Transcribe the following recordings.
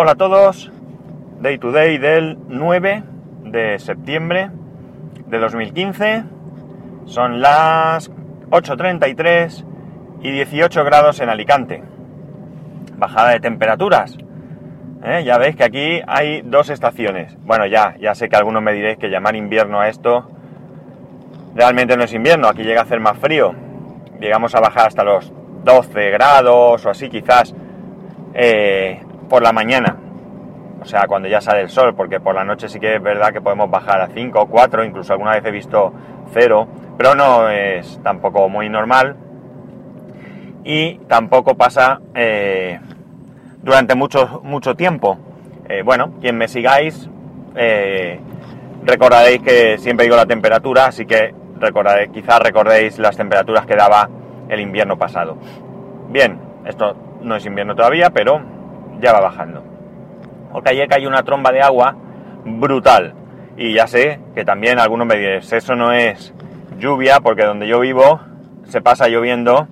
Hola a todos, Day to Day del 9 de septiembre de 2015. Son las 8.33 y 18 grados en Alicante. Bajada de temperaturas. ¿eh? Ya veis que aquí hay dos estaciones. Bueno, ya, ya sé que algunos me diréis que llamar invierno a esto realmente no es invierno. Aquí llega a hacer más frío. Llegamos a bajar hasta los 12 grados o así quizás eh, por la mañana. O sea, cuando ya sale el sol, porque por la noche sí que es verdad que podemos bajar a 5 o 4, incluso alguna vez he visto 0, pero no es tampoco muy normal. Y tampoco pasa eh, durante mucho, mucho tiempo. Eh, bueno, quien me sigáis, eh, recordaréis que siempre digo la temperatura, así que recordaré, quizás recordéis las temperaturas que daba el invierno pasado. Bien, esto no es invierno todavía, pero ya va bajando. Porque ayer cayó una tromba de agua brutal. Y ya sé que también algunos me dicen, eso no es lluvia, porque donde yo vivo se pasa lloviendo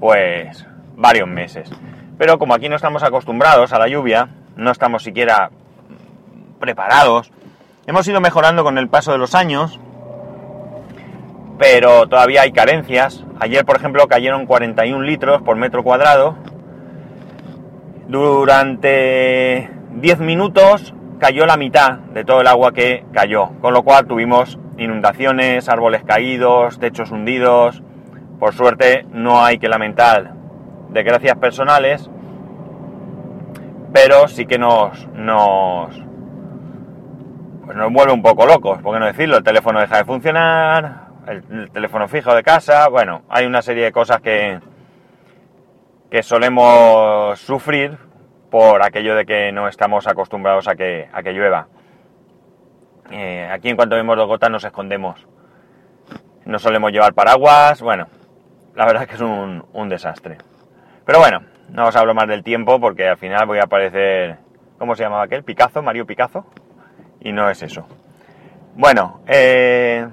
pues varios meses. Pero como aquí no estamos acostumbrados a la lluvia, no estamos siquiera preparados, hemos ido mejorando con el paso de los años, pero todavía hay carencias. Ayer, por ejemplo, cayeron 41 litros por metro cuadrado. Durante 10 minutos cayó la mitad de todo el agua que cayó, con lo cual tuvimos inundaciones, árboles caídos, techos hundidos. Por suerte no hay que lamentar desgracias personales, pero sí que nos, nos, pues nos vuelve un poco locos, por qué no decirlo, el teléfono deja de funcionar, el, el teléfono fijo de casa, bueno, hay una serie de cosas que, que solemos sufrir por aquello de que no estamos acostumbrados a que, a que llueva. Eh, aquí en cuanto vemos dos gotas nos escondemos. No solemos llevar paraguas, bueno, la verdad es que es un, un desastre. Pero bueno, no os hablo más del tiempo porque al final voy a aparecer, ¿cómo se llamaba aquel? Picazo, Mario Picazo. Y no es eso. Bueno, eh,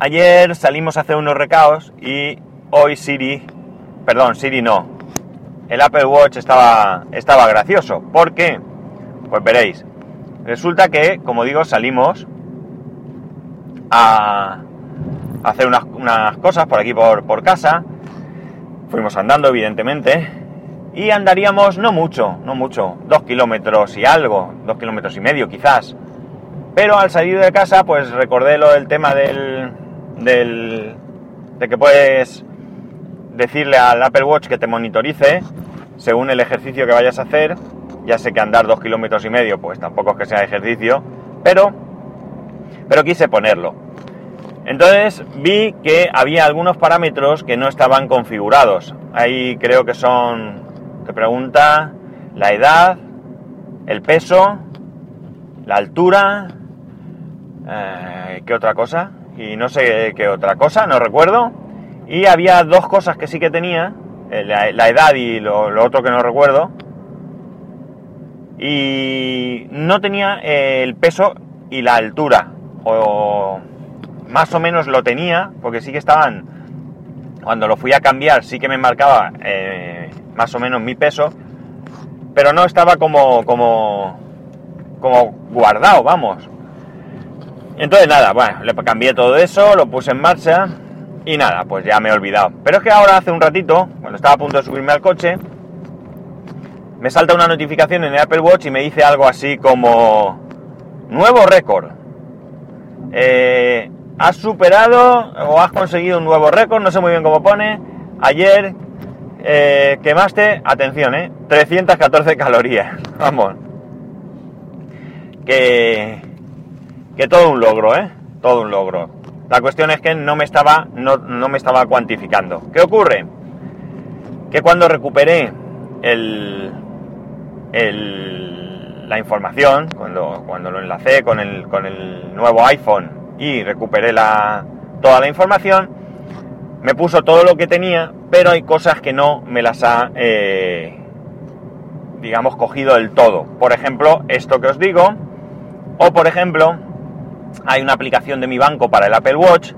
ayer salimos a hacer unos recaos y hoy Siri, perdón, Siri no, el Apple Watch estaba, estaba gracioso. ¿Por qué? Pues veréis. Resulta que, como digo, salimos a hacer unas, unas cosas por aquí por, por casa. Fuimos andando, evidentemente. Y andaríamos no mucho, no mucho, dos kilómetros y algo, dos kilómetros y medio quizás. Pero al salir de casa, pues recordé lo del tema del, del de que puedes decirle al Apple Watch que te monitorice según el ejercicio que vayas a hacer. Ya sé que andar dos kilómetros y medio, pues tampoco es que sea ejercicio, pero, pero quise ponerlo. Entonces vi que había algunos parámetros que no estaban configurados. Ahí creo que son, te pregunta, la edad, el peso, la altura, eh, ¿qué otra cosa? Y no sé qué otra cosa, no recuerdo. Y había dos cosas que sí que tenía, eh, la, edad y lo, lo, otro que no recuerdo. Y no tenía eh, el peso y la altura. O más o menos lo tenía, porque sí que estaban, cuando lo fui a cambiar, sí que me marcaba eh, más o menos mi peso, pero no estaba como, como, como guardado, vamos. Entonces nada, bueno, le cambié todo eso, lo puse en marcha y nada, pues ya me he olvidado. Pero es que ahora hace un ratito, cuando estaba a punto de subirme al coche, me salta una notificación en el Apple Watch y me dice algo así como nuevo récord. Eh, has superado o has conseguido un nuevo récord, no sé muy bien cómo pone. Ayer eh, quemaste, atención, eh, 314 calorías. Vamos. Que, que todo un logro, ¿eh? Todo un logro. La cuestión es que no me estaba, no, no me estaba cuantificando. ¿Qué ocurre? Que cuando recuperé el, el, la información, cuando, cuando lo enlacé con el, con el nuevo iPhone y recuperé la, toda la información, me puso todo lo que tenía, pero hay cosas que no me las ha, eh, digamos, cogido del todo. Por ejemplo, esto que os digo, o por ejemplo, hay una aplicación de mi banco para el Apple Watch,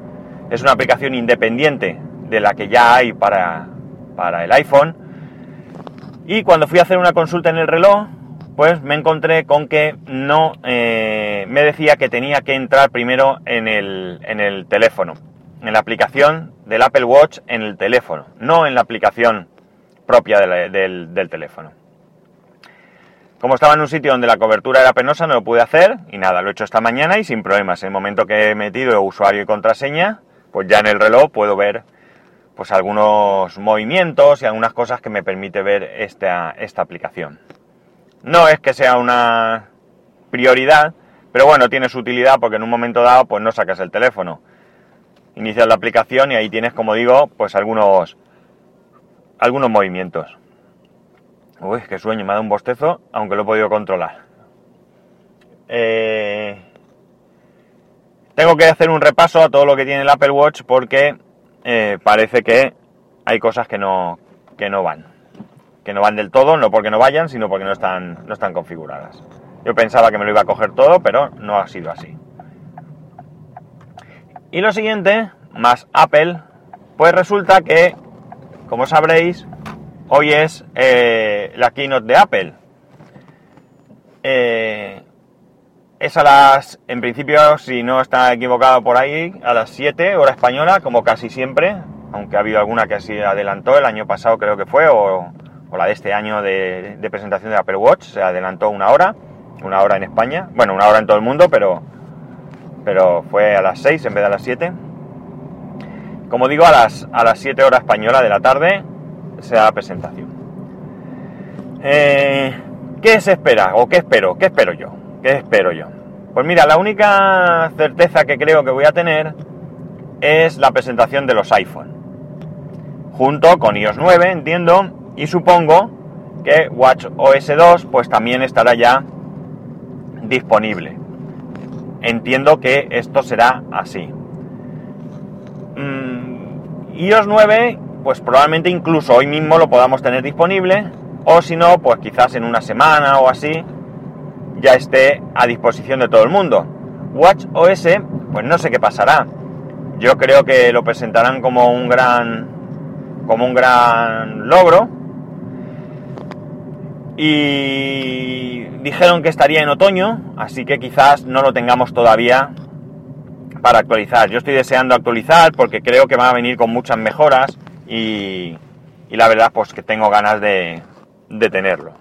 es una aplicación independiente de la que ya hay para, para el iPhone, Y cuando fui a hacer una consulta en el reloj, pues me encontré con que no eh, me decía que tenía que entrar primero en el, en el teléfono, en la aplicación del Apple Watch en el teléfono, no en la aplicación propia del, del teléfono. Como estaba en un sitio donde la cobertura era penosa, no lo pude hacer y nada, lo he hecho esta mañana y sin problemas. En el momento que he metido usuario y contraseña, pues ya en el reloj puedo ver pues algunos movimientos y algunas cosas que me permite ver esta, esta aplicación. No es que sea una prioridad, pero bueno, tiene su utilidad porque en un momento dado pues no sacas el teléfono. Inicias la aplicación y ahí tienes, como digo, pues algunos algunos movimientos. Uy, qué sueño, me ha dado un bostezo, aunque lo he podido controlar. Eh, tengo que hacer un repaso a todo lo que tiene el Apple Watch porque eh, parece que hay cosas que no, que no van. Que no van del todo, no porque no vayan, sino porque no están, no están configuradas. Yo pensaba que me lo iba a coger todo, pero no ha sido así. Y lo siguiente, más Apple, pues resulta que, como sabréis, Hoy es eh, la keynote de Apple. Eh, es a las, en principio, si no está equivocado por ahí, a las 7 hora española, como casi siempre, aunque ha habido alguna que se adelantó, el año pasado creo que fue, o, la de este año de, presentación de Apple Watch, se adelantó una hora, una hora en España, bueno, una hora en todo el mundo, pero, pero fue a las 6 en vez de a las 7. Como digo, a las, a las 7 horas española de la tarde, la presentación. Eh, ¿Qué se espera? ¿O qué espero? ¿Qué espero yo? ¿Qué espero yo? Pues mira, la única certeza que creo que voy a tener es la presentación de los iPhone. Junto con iOS 9, entiendo, y supongo que Watch OS 2 pues también estará ya disponible. Entiendo que esto será así. Mm, iOS 9 pues probablemente incluso hoy mismo lo podamos tener disponible, o si no, pues quizás en una semana o así ya esté a disposición de todo el mundo. Watch OS, pues no sé qué pasará. Yo creo que lo presentarán como un gran como un gran logro. Y dijeron que estaría en otoño, así que quizás no lo tengamos todavía para actualizar. Yo estoy deseando actualizar porque creo que va a venir con muchas mejoras y, la verdad pues que tengo ganas de, tenerlo.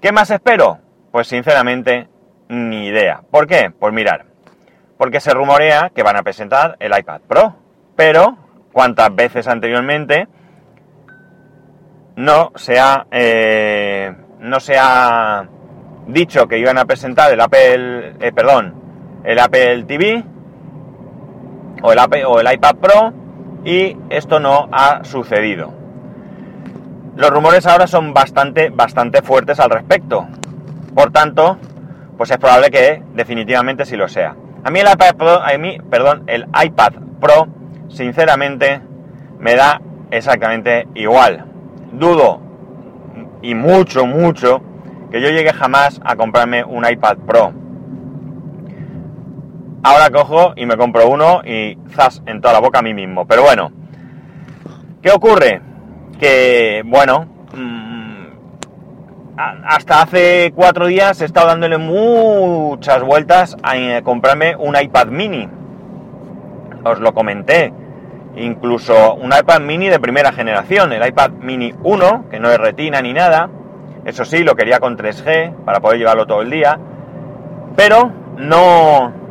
¿Qué más espero? Pues sinceramente ni idea. ¿Por qué? Pues mirar, porque se rumorea que van a presentar el iPad Pro, pero cuántas veces anteriormente no se ha, eh, no se ha dicho que iban a presentar el Apple, eh, perdón, el Apple TV o el, Apple, o el iPad Pro y esto no ha sucedido. Los rumores ahora son bastante, bastante fuertes al respecto. Por tanto, pues es probable que definitivamente sí lo sea. A mí el iPad Pro, a mí, perdón, el iPad Pro, sinceramente, me da exactamente igual. Dudo y mucho, mucho que yo llegue jamás a comprarme un iPad Pro ahora cojo y me compro uno y zas en toda la boca a mí mismo. Pero bueno, ¿qué ocurre? Que, bueno, mm, hasta hace cuatro días he estado dándole muchas vueltas a eh, comprarme un iPad mini. Os lo comenté. Incluso un iPad mini de primera generación, el iPad mini 1, que no es retina ni nada. Eso sí, lo quería con 3G para poder llevarlo todo el día. Pero no,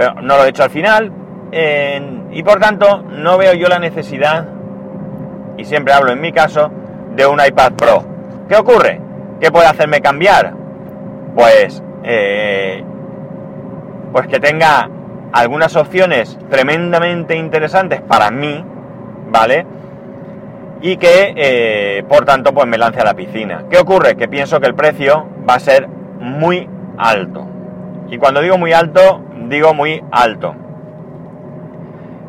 pero no lo he hecho al final y por tanto no veo yo la necesidad, y siempre hablo en mi caso, de un iPad Pro. ¿Qué ocurre? ¿Qué puede hacerme cambiar? Pues, eh, pues que tenga algunas opciones tremendamente interesantes para mí, ¿vale? Y que, eh, por tanto, pues me lance a la piscina. ¿Qué ocurre? Que pienso que el precio va a ser muy alto. Y cuando digo muy alto, digo muy alto.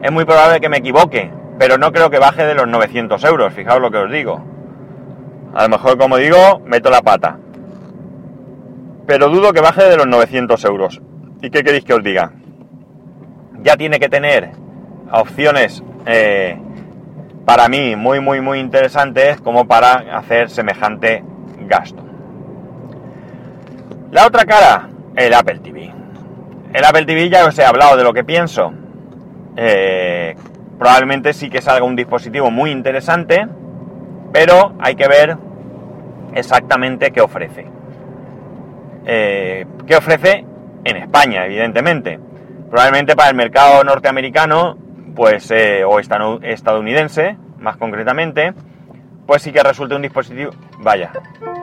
Es muy probable que me equivoque, pero no creo que baje de los 900 euros, fijaos lo que os digo. A lo mejor, como digo, meto la pata. Pero dudo que baje de los 900 euros. ¿Y qué queréis que os diga? Ya tiene que tener opciones eh, para mí muy, muy, muy interesantes como para hacer semejante gasto. La otra cara, el Apple TV. El Apple TV ya os he hablado de lo que pienso. Eh, probablemente sí que salga un dispositivo muy interesante, pero hay que ver exactamente qué ofrece. Eh, ¿Qué ofrece en España, evidentemente? Probablemente para el mercado norteamericano, pues, eh, o estadounidense, más concretamente, pues sí que resulte un dispositivo... Vaya,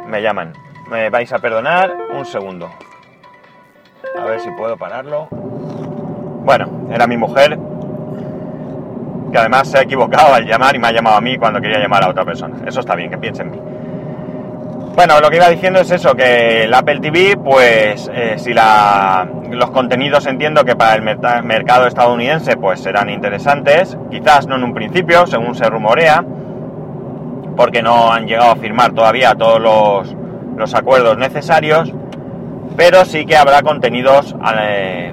me llaman. Me vais a perdonar un segundo. A ver si puedo pararlo. Bueno, era mi mujer, que además se ha equivocado al llamar y me ha llamado a mí cuando quería llamar a otra persona. Eso está bien, que piense en mí. Bueno, lo que iba diciendo es eso, que el Apple TV, pues eh, si la, los contenidos entiendo que para el mercado estadounidense pues serán interesantes, quizás no en un principio, según se rumorea, porque no han llegado a firmar todavía todos los, los acuerdos necesarios, pero sí que habrá contenidos, eh,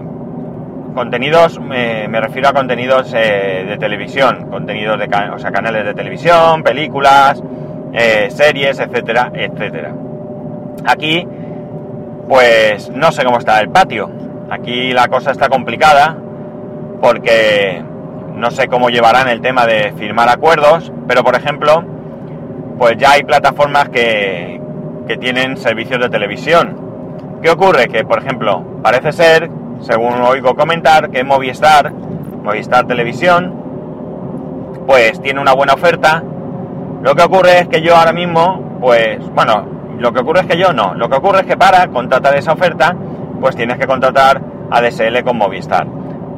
contenidos, me refiero a contenidos eh, de televisión, contenidos de, o canales de televisión, películas, eh, series, etcétera, etcétera. Aquí, pues no sé cómo está el patio. Aquí la cosa está complicada porque no sé cómo llevarán el tema de firmar acuerdos, pero por ejemplo, pues ya hay plataformas que, que tienen servicios de televisión. ¿Qué ocurre? Que, por ejemplo, parece ser, según oigo comentar, que Movistar, Movistar Televisión, pues tiene una buena oferta. Lo que ocurre es que yo ahora mismo, pues, bueno, lo que ocurre es que yo no. Lo que ocurre es que para contratar esa oferta, pues tienes que contratar a DSL con Movistar.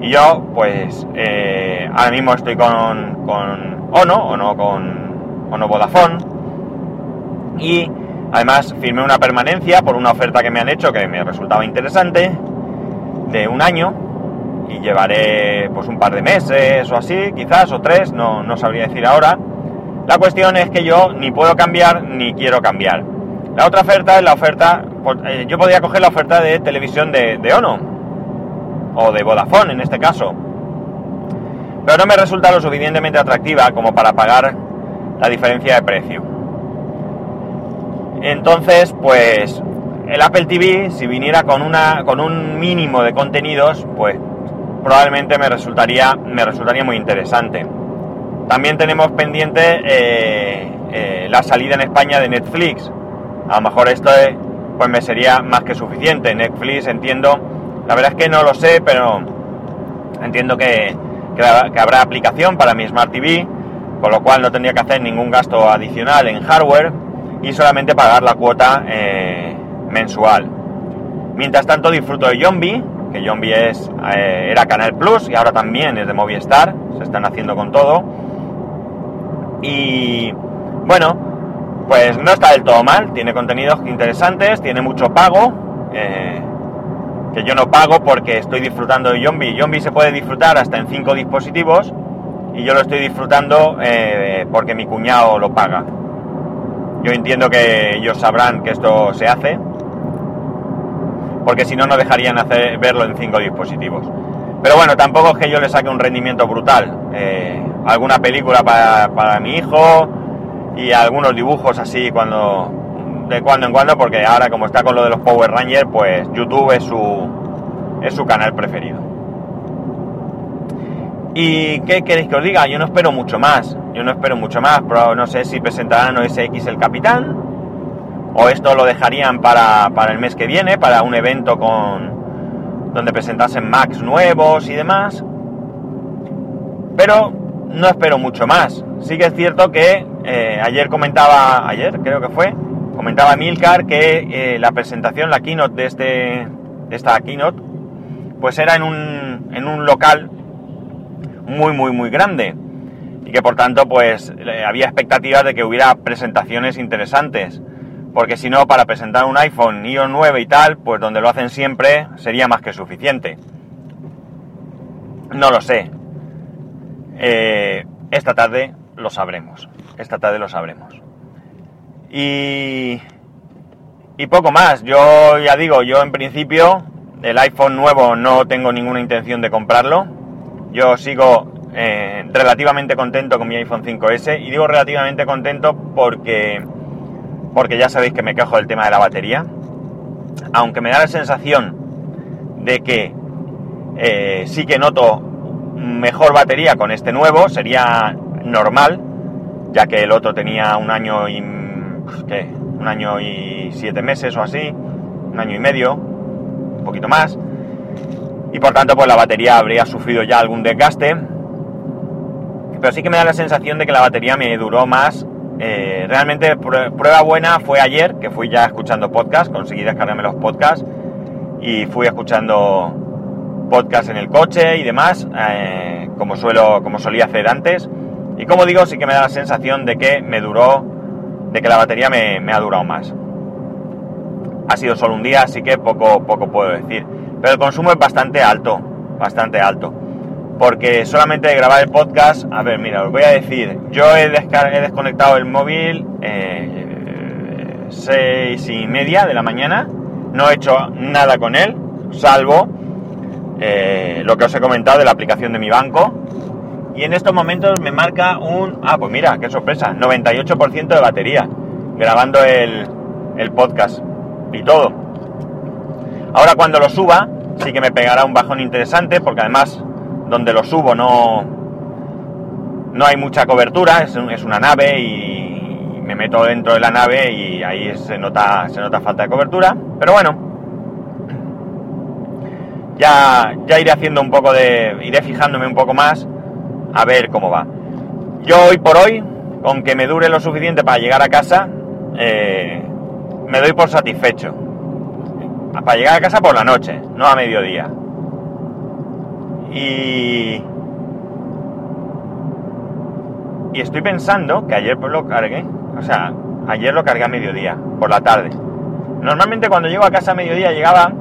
Y yo, pues, eh, ahora mismo estoy con, con Ono, o no con Ono Vodafone. Y Además, firmé una permanencia por una oferta que me han hecho que me resultaba interesante, de un año, y llevaré pues un par de meses o así, quizás, o tres, no, no sabría decir ahora. La cuestión es que yo ni puedo cambiar ni quiero cambiar. La otra oferta es la oferta, pues, eh, yo podría coger la oferta de televisión de, de Ono, o de Vodafone en este caso, pero no me resulta lo suficientemente atractiva como para pagar la diferencia de precio. Entonces, pues el Apple TV, si viniera con, una, con un mínimo de contenidos, pues probablemente me resultaría, me resultaría muy interesante. También tenemos pendiente eh, eh, la salida en España de Netflix. A lo mejor esto pues me sería más que suficiente. Netflix entiendo, la verdad es que no lo sé, pero entiendo que, que habrá aplicación para mi Smart TV, con lo cual no tendría que hacer ningún gasto adicional en hardware y solamente pagar la cuota eh, mensual. Mientras tanto disfruto de Zombie, que Zombie es, eh, era Canal Plus y ahora también es de Movistar, se están haciendo con todo. Y bueno, pues no está del todo mal, tiene contenidos interesantes, tiene mucho pago, eh, que yo no pago porque estoy disfrutando de Zombie. Zombie se puede disfrutar hasta en 5 dispositivos y yo lo estoy disfrutando porque mi cuñado lo paga. Yo entiendo que ellos sabrán que esto se hace, porque si no, no dejarían hacer, verlo en cinco dispositivos. Pero bueno, tampoco es que yo le saque un rendimiento brutal. Eh, alguna película para, para, mi hijo y algunos dibujos así cuando de cuando en cuando, porque ahora como está con lo de los Power Rangers, pues YouTube es su, es su canal preferido. ¿Y qué queréis que os diga? Yo no espero mucho más. Yo no espero mucho más. Pero no sé si presentarán OS X el Capitán. O esto lo dejarían para, el mes que viene, para un evento con donde presentasen Macs nuevos y demás. Pero no espero mucho más. Sí que es cierto que eh, ayer comentaba, ayer creo que fue, comentaba Milcar que eh, la presentación, la keynote de, este, esta keynote, pues era en un, en un local muy, muy, muy grande. Y que por tanto, pues había expectativas de que hubiera presentaciones interesantes. Porque si no, para presentar un iPhone iOS 9 y tal, pues donde lo hacen siempre, sería más que suficiente. No lo sé. Eh, esta tarde lo sabremos. Esta tarde lo sabremos. Y, y poco más. Yo ya digo, yo en principio el iPhone nuevo no tengo ninguna intención de comprarlo yo sigo eh, relativamente contento con mi iPhone 5S y digo relativamente contento porque, porque ya sabéis que me quejo del tema de la batería. Aunque me da la sensación de que eh, sí que noto mejor batería con este nuevo, sería normal, ya que el otro tenía un año y... ¿qué? Un año y siete meses o así, un año y medio, un poquito más, y por tanto pues la batería habría sufrido ya algún desgaste, pero sí que me da la sensación de que la batería me duró más. Eh, realmente prueba buena fue ayer, que fui ya escuchando podcast, conseguí descargarme los podcasts y fui escuchando podcast en el coche y demás, eh, como suelo, como solía hacer antes. Y como digo, sí que me da la sensación de que me duró, de que la batería me, me ha durado más. Ha sido solo un día, así que poco, poco puedo decir. El consumo es bastante alto, bastante alto porque solamente de grabar el podcast, a ver, mira, os voy a decir, yo he, desconectado el móvil eh, seis y media de la mañana, no he hecho nada con él, salvo eh, lo que os he comentado de la aplicación de mi banco, y en estos momentos me marca un, ah, pues mira, qué sorpresa, 98% de batería, grabando el, el podcast y todo. Ahora cuando lo suba, sí que me pegará un bajón interesante, porque además donde lo subo no, no hay mucha cobertura, es, una nave y me meto dentro de la nave y ahí se nota, se nota falta de cobertura. Pero bueno, ya, ya iré haciendo un poco de. iré fijándome un poco más a ver cómo va. Yo hoy por hoy, con que me dure lo suficiente para llegar a casa, eh, me doy por satisfecho. Para llegar a casa por la noche, no a mediodía. Y, y estoy pensando que ayer pues lo cargué, o sea, ayer lo cargué a mediodía, por la tarde. Normalmente cuando llego a casa a mediodía llegaba,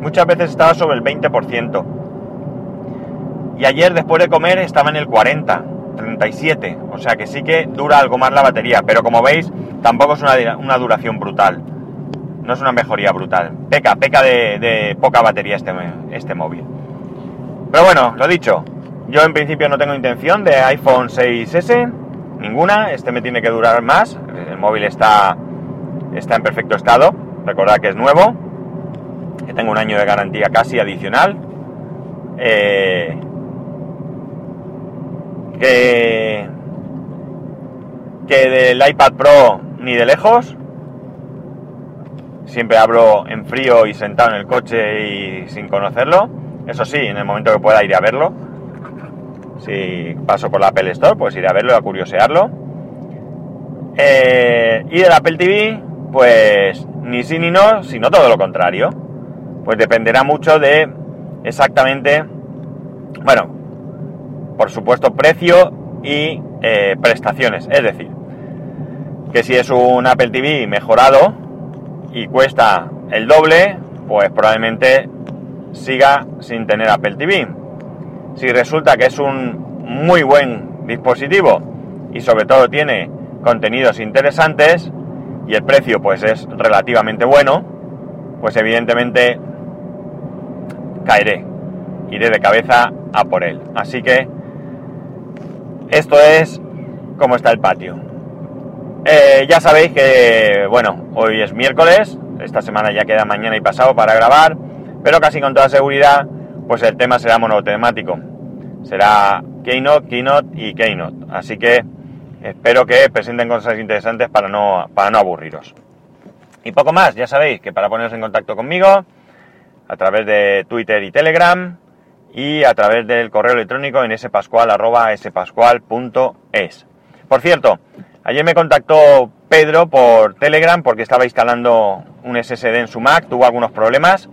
muchas veces estaba sobre el 20%. Y ayer después de comer estaba en el 40, 37. O sea que sí que dura algo más la batería. Pero como veis, tampoco es una, una duración brutal. No es una mejoría brutal. Peca, peca de, poca batería este, este móvil. Pero bueno, lo dicho, yo en principio no tengo intención de iPhone 6S, ninguna, este me tiene que durar más, el móvil está, está en perfecto estado, recordad que es nuevo, que tengo un año de garantía casi adicional, eh, que, que del iPad Pro ni de lejos, siempre hablo en frío y sentado en el coche y sin conocerlo, eso sí, en el momento que pueda ir a verlo. Si paso por la Apple Store, pues iré a verlo a curiosearlo. Eh, y del Apple TV, pues ni sí ni no, sino todo lo contrario. Pues dependerá mucho de exactamente, bueno, por supuesto, precio y eh, prestaciones. Es decir, que si es un Apple TV mejorado y cuesta el doble, pues probablemente siga sin tener Apple TV. Si resulta que es un muy buen dispositivo y sobre todo tiene contenidos interesantes y el precio pues es relativamente bueno, pues evidentemente caeré, iré de cabeza a por él. Así que esto es como está el patio. Eh, ya sabéis que, bueno, hoy es miércoles, esta semana ya queda mañana y pasado para grabar pero casi con toda seguridad, pues el tema será monotemático. Será Keynote, Keynote y Keynote. Así que espero que presenten cosas interesantes para no, para no aburriros. Y poco más, ya sabéis que para poneros en contacto conmigo, a través de Twitter y Telegram, y a través del correo electrónico en spascual.es. Por cierto, ayer me contactó Pedro por Telegram porque estaba instalando un SSD en su Mac, tuvo algunos problemas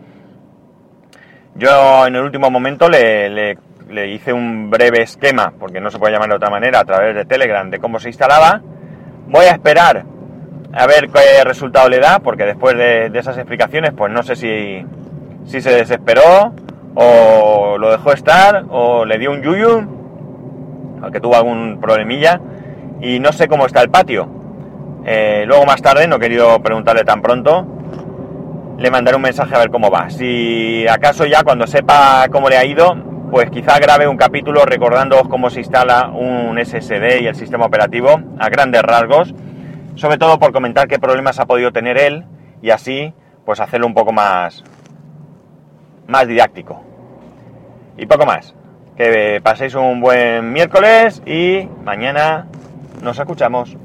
yo en el último momento le, hice un breve esquema, porque no se puede llamar de otra manera, a través de Telegram, de cómo se instalaba. Voy a esperar a ver qué resultado le da, porque después de, esas explicaciones, pues no sé si, si, se desesperó, o lo dejó estar, o le dio un yuyu, o que tuvo algún problemilla, y no sé cómo está el patio. Eh, luego más tarde, no he querido preguntarle tan pronto, le mandaré un mensaje a ver cómo va. Si acaso ya cuando sepa cómo le ha ido, pues quizá grabe un capítulo recordándoos cómo se instala un SSD y el sistema operativo a grandes rasgos, sobre todo por comentar qué problemas ha podido tener él y así pues hacerlo un poco más, más didáctico. Y poco más. Que paséis un buen miércoles y mañana nos escuchamos.